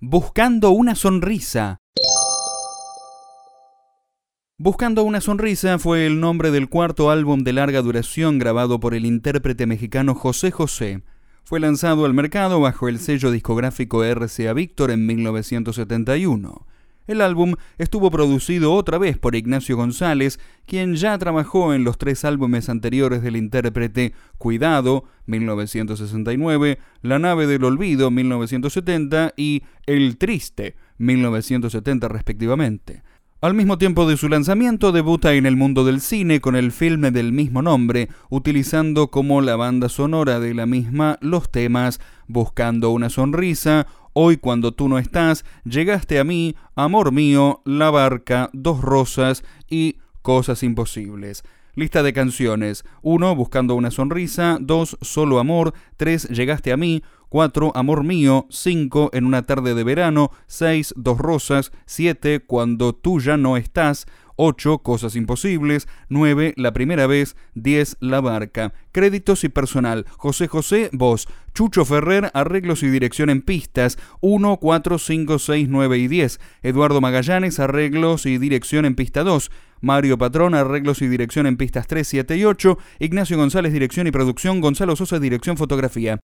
Buscando una sonrisa. Buscando una sonrisa fue el nombre del cuarto álbum de larga duración grabado por el intérprete mexicano José José. Fue lanzado al mercado bajo el sello discográfico RCA Víctor en 1971. El álbum estuvo producido otra vez por Ignacio González, quien ya trabajó en los tres álbumes anteriores del intérprete Cuidado, 1969, La nave del olvido, 1970 y El triste, 1970 respectivamente. Al mismo tiempo de su lanzamiento, debuta en el mundo del cine con el filme del mismo nombre, utilizando como la banda sonora de la misma los temas Buscando una sonrisa, Hoy cuando tú no estás, llegaste a mí, amor mío, La barca, Dos rosas y Cosas imposibles. Lista de canciones. 1. Buscando una sonrisa. 2. Solo amor. 3. Llegaste a mí. 4. Amor mío. 5. En una tarde de verano. 6. Dos rosas. 7. Cuando tú ya no estás. 8. Cosas imposibles. 9. La primera vez. 10. La barca. Créditos y personal. José José, voz. Chucho Ferrer, arreglos y dirección en pistas. 1, 4, 5, 6, 9 y 10. Eduardo Magallanes, arreglos y dirección en pista 2. Mario Patrón, arreglos y dirección en pistas 3, 7 y 8. Ignacio González, dirección y producción. Gonzalo Sosa, dirección fotografía.